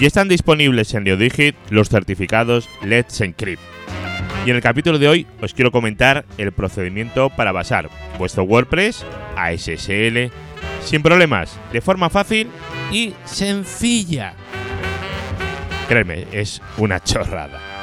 Ya están disponibles en NeoDigit los certificados Let's Encrypt. Y en el capítulo de hoy os quiero comentar el procedimiento para basar vuestro WordPress a SSL sin problemas, de forma fácil y sencilla. Créeme, es una chorrada.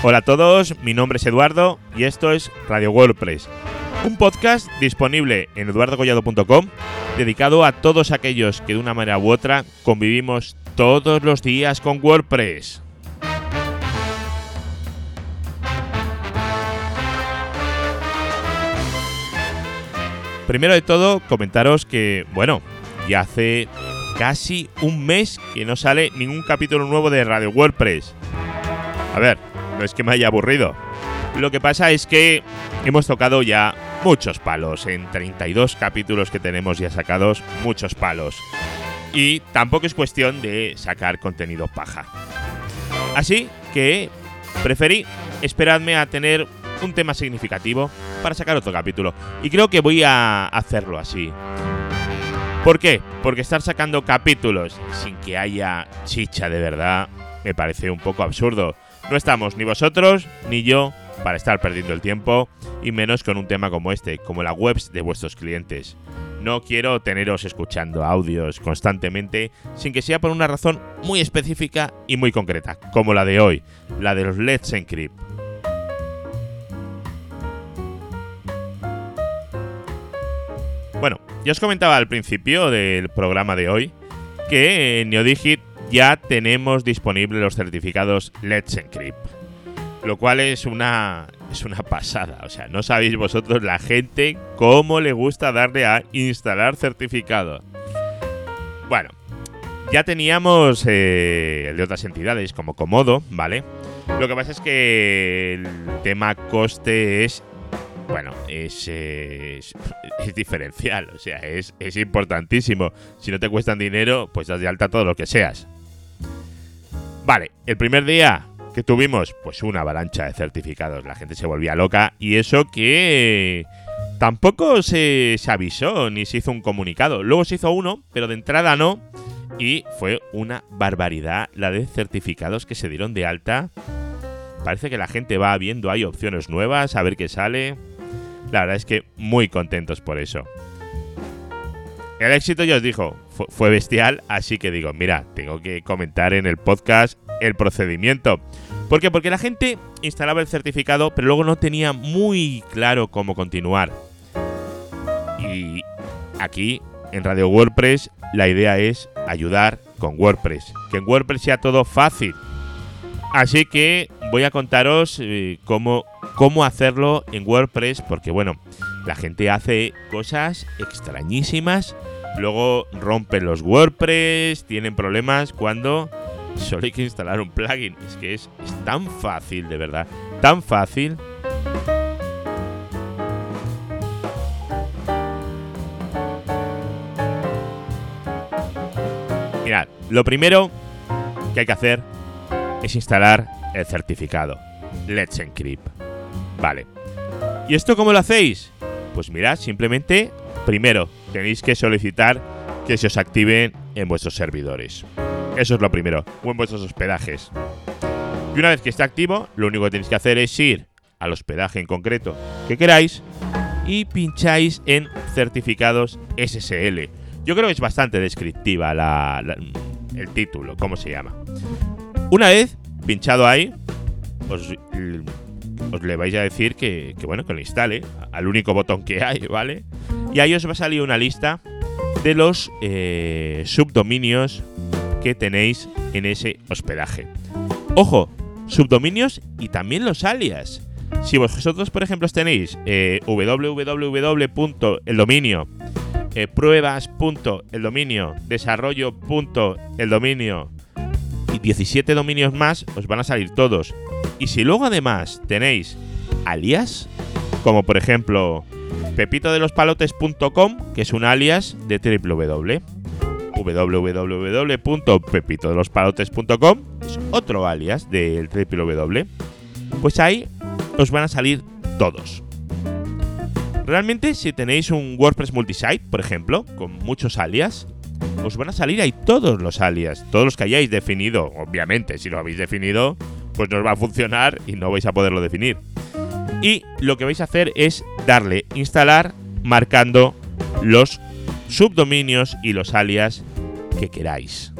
Hola a todos, mi nombre es Eduardo y esto es Radio WordPress, un podcast disponible en eduardocollado.com dedicado a todos aquellos que de una manera u otra convivimos todos los días con WordPress. Primero de todo, comentaros que, bueno, ya hace casi un mes que no sale ningún capítulo nuevo de Radio WordPress. A ver, no es que me haya aburrido. Lo que pasa es que hemos tocado ya muchos palos. En 32 capítulos que tenemos ya sacados, muchos palos. Y tampoco es cuestión de sacar contenido paja. Así que preferí esperarme a tener un tema significativo para sacar otro capítulo. Y creo que voy a hacerlo así. ¿Por qué? Porque estar sacando capítulos sin que haya chicha de verdad me parece un poco absurdo. No estamos ni vosotros ni yo para estar perdiendo el tiempo y menos con un tema como este, como la webs de vuestros clientes. No quiero teneros escuchando audios constantemente sin que sea por una razón muy específica y muy concreta, como la de hoy, la de los Let's Encrypt. Bueno, ya os comentaba al principio del programa de hoy que NeoDigit ya tenemos disponibles los certificados Let's Encrypt. Lo cual es una, es una pasada. O sea, no sabéis vosotros la gente cómo le gusta darle a instalar certificado. Bueno, ya teníamos eh, el de otras entidades como Comodo, ¿vale? Lo que pasa es que el tema coste es bueno, es, es, diferencial, o sea, es, es, importantísimo. Si no te cuestan dinero, pues das de alta todo lo que seas. El primer día que tuvimos, pues una avalancha de certificados, la gente se volvía loca y eso que tampoco se, se avisó ni se hizo un comunicado. Luego se hizo uno, pero de entrada no. Y fue una barbaridad la de certificados que se dieron de alta. Parece que la gente va viendo, hay opciones nuevas, a ver qué sale. La verdad es que muy contentos por eso. El éxito, ya os dijo, fue, bestial, así que digo, mira, tengo que comentar en el podcast el procedimiento. ¿Por qué? Porque la gente instalaba el certificado, pero luego no tenía muy claro cómo continuar. Y aquí, en Radio WordPress, la idea es ayudar con WordPress. Que en WordPress sea todo fácil. Así que voy a contaros eh, cómo, cómo hacerlo en WordPress, porque bueno, la gente hace cosas extrañísimas, luego rompen los WordPress, tienen problemas cuando solo hay que instalar un plugin. Es que es, tan fácil, de verdad, tan fácil. Mirad, lo primero que hay que hacer es instalar el certificado Let's Encrypt. Vale. ¿Y esto cómo lo hacéis? Pues mirad, simplemente, primero, tenéis que solicitar que se os activen en vuestros servidores. Eso es lo primero, o en vuestros hospedajes. Y una vez que esté activo, lo único que tenéis que hacer es ir al hospedaje en concreto que queráis y pincháis en certificados SSL. Yo creo que es bastante descriptiva el título, cómo se llama. Una vez pinchado ahí, os, le vais a decir que, bueno, que lo instale al único botón que hay, ¿vale? Y ahí os va a salir una lista de los eh, subdominios que tenéis en ese hospedaje. Ojo, subdominios y también los alias. Si vosotros, por ejemplo, tenéis eh, www.eldominio, eh, pruebas.eldominio, desarrollo.eldominio, y 17 dominios más, os van a salir todos. Y si luego además tenéis alias, como por ejemplo pepitodelospalotes.com, que es un alias de www. www.pepitodelospalotes.com es otro alias del www. Pues ahí os van a salir todos. Realmente si tenéis un WordPress multisite, por ejemplo, con muchos alias, os van a salir ahí todos los alias, todos los que hayáis definido. Obviamente, si lo habéis definido, pues no os va a funcionar y no vais a poderlo definir. Y lo que vais a hacer es darle instalar marcando los subdominios y los alias que queráis.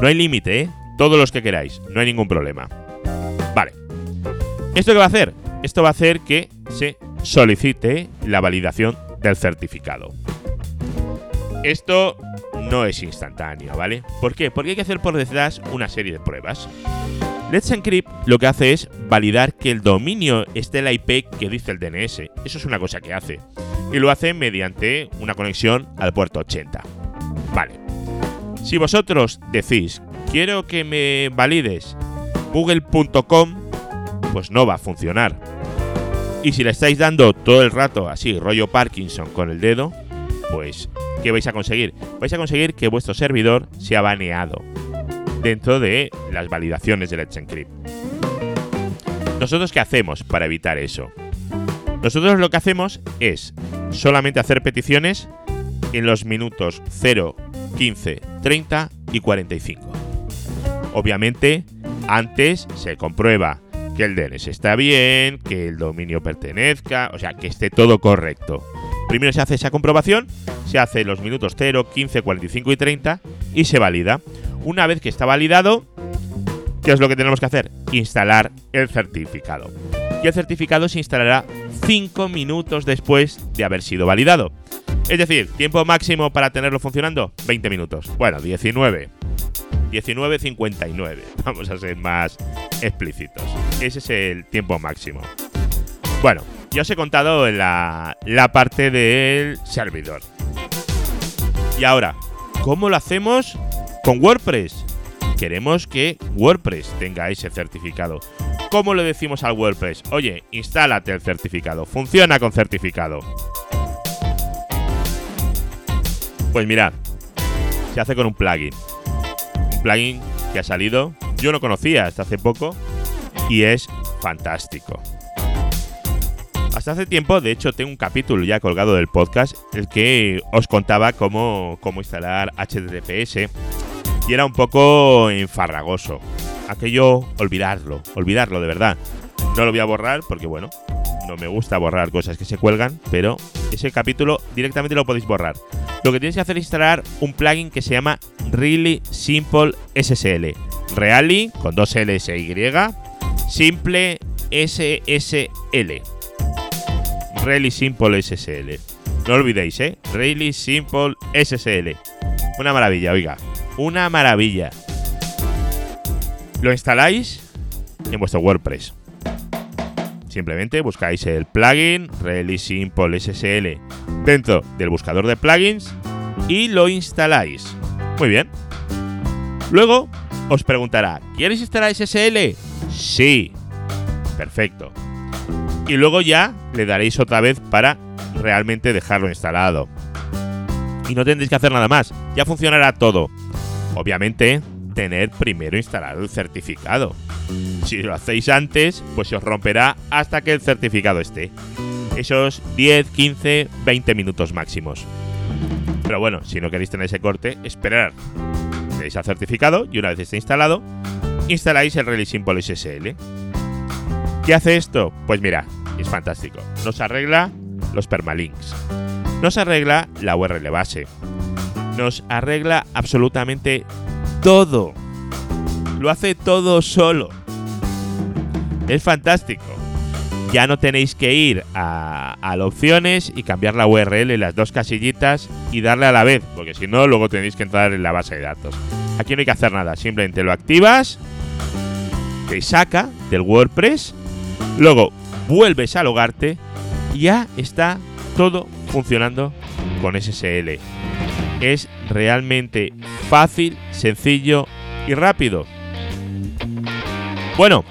No hay límite, ¿eh? Todos los que queráis, no hay ningún problema. Vale. ¿Esto qué va a hacer? Esto va a hacer que se solicite la validación del certificado. Esto no es instantáneo, ¿vale? ¿Por qué? Porque hay que hacer por detrás una serie de pruebas. Let's Encrypt lo que hace es validar que el dominio esté en la IP que dice el DNS. Eso es una cosa que hace. Y lo hace mediante una conexión al puerto 80. Vale. Si vosotros decís, quiero que me valides google.com, pues no va a funcionar. Y si le estáis dando todo el rato así, rollo Parkinson con el dedo, pues, ¿qué vais a conseguir? Vais a conseguir que vuestro servidor sea baneado dentro de las validaciones de Let's Encrypt. ¿Nosotros qué hacemos para evitar eso? Nosotros lo que hacemos es solamente hacer peticiones en los minutos 0, 15, 30 y 45. Obviamente, antes se comprueba que el DNS está bien, que el dominio pertenezca, o sea, que esté todo correcto. Primero se hace esa comprobación, se hace los minutos 0, 15, 45 y 30 y se valida. Una vez que está validado, ¿qué es lo que tenemos que hacer? Instalar el certificado. Y el certificado se instalará 5 minutos después de haber sido validado. Es decir, tiempo máximo para tenerlo funcionando, 20 minutos. Bueno, 19. 19.59. Vamos a ser más explícitos. Ese es el tiempo máximo. Bueno, ya os he contado la, la parte del servidor. Y ahora, ¿cómo lo hacemos con WordPress? Queremos que WordPress tenga ese certificado. ¿Cómo le decimos al WordPress? Oye, instálate el certificado. Funciona con certificado. Pues mirad, se hace con un plugin plugin que ha salido. Yo no conocía hasta hace poco y es fantástico. Hasta hace tiempo, de hecho, tengo un capítulo ya colgado del podcast, el que os contaba cómo, cómo instalar HTTPS y era un poco enfarragoso. Aquello, olvidarlo, olvidarlo de verdad. No lo voy a borrar porque, bueno, no me gusta borrar cosas que se cuelgan, pero ese capítulo directamente lo podéis borrar. Lo que tienes que hacer es instalar un plugin que se llama Really Simple SSL. Really con dos L's Y. Simple SSL. Really Simple SSL. No olvidéis, ¿eh? Really Simple SSL. Una maravilla, oiga. Una maravilla. Lo instaláis en vuestro WordPress. Simplemente buscáis el plugin Really Simple SSL dentro del buscador de plugins y lo instaláis. Muy bien. Luego os preguntará, ¿quieres instalar SSL? Sí. Perfecto. Y luego ya le daréis otra vez para realmente dejarlo instalado. Y no tendréis que hacer nada más, ya funcionará todo. Obviamente, tener primero instalado el certificado. Si lo hacéis antes, pues se os romperá hasta que el certificado esté. Esos 10, 15, 20 minutos máximos. Pero bueno, si no queréis tener ese corte, esperar. Tenéis el certificado y una vez esté instalado, instaláis el Really Simple SSL. ¿Qué hace esto? Pues mira, es fantástico. Nos arregla los permalinks. Nos arregla la URL base. Nos arregla absolutamente todo. Lo hace todo solo. Es fantástico. Ya no tenéis que ir a, a opciones y cambiar la URL en las dos casillitas y darle a la vez, porque si no, luego tenéis que entrar en la base de datos. Aquí no hay que hacer nada, simplemente lo activas, te saca del WordPress, luego vuelves a logarte y ya está todo funcionando con SSL. Es realmente fácil, sencillo y rápido. Bueno,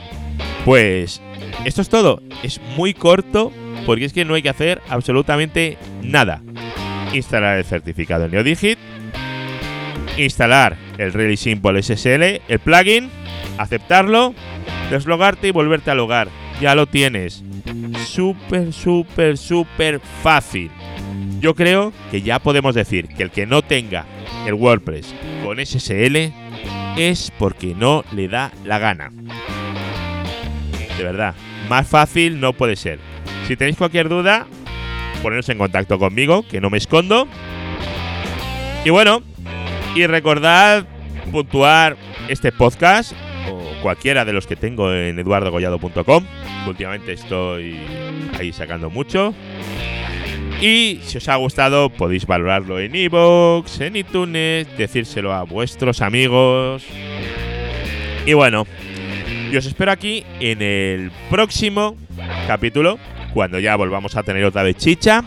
pues esto es todo. Es muy corto porque es que no hay que hacer absolutamente nada. Instalar el certificado en NeoDigit, instalar el Really Simple SSL, el plugin, aceptarlo, deslogarte y volverte a logar. Ya lo tienes. súper, súper, súper fácil. Yo creo que ya podemos decir que el que no tenga el WordPress con SSL es porque no le da la gana. De verdad, más fácil no puede ser. Si tenéis cualquier duda, poneros en contacto conmigo, que no me escondo. Y bueno, y recordad puntuar este podcast o cualquiera de los que tengo en eduardogollado.com. Últimamente estoy ahí sacando mucho. Y si os ha gustado, podéis valorarlo en iVoox, en iTunes, decírselo a vuestros amigos. Y bueno, y os espero aquí en el próximo capítulo, cuando ya volvamos a tener otra vez chicha.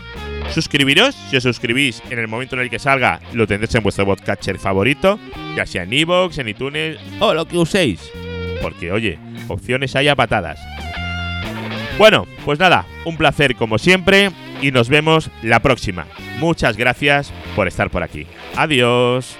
Suscribiros, si os suscribís en el momento en el que salga, lo tendréis en vuestro podcatcher favorito, ya sea en iVoox, en iTunes o lo que uséis. Porque, oye, opciones hay a patadas. Bueno, pues nada, un placer como siempre y nos vemos la próxima. Muchas gracias por estar por aquí. Adiós.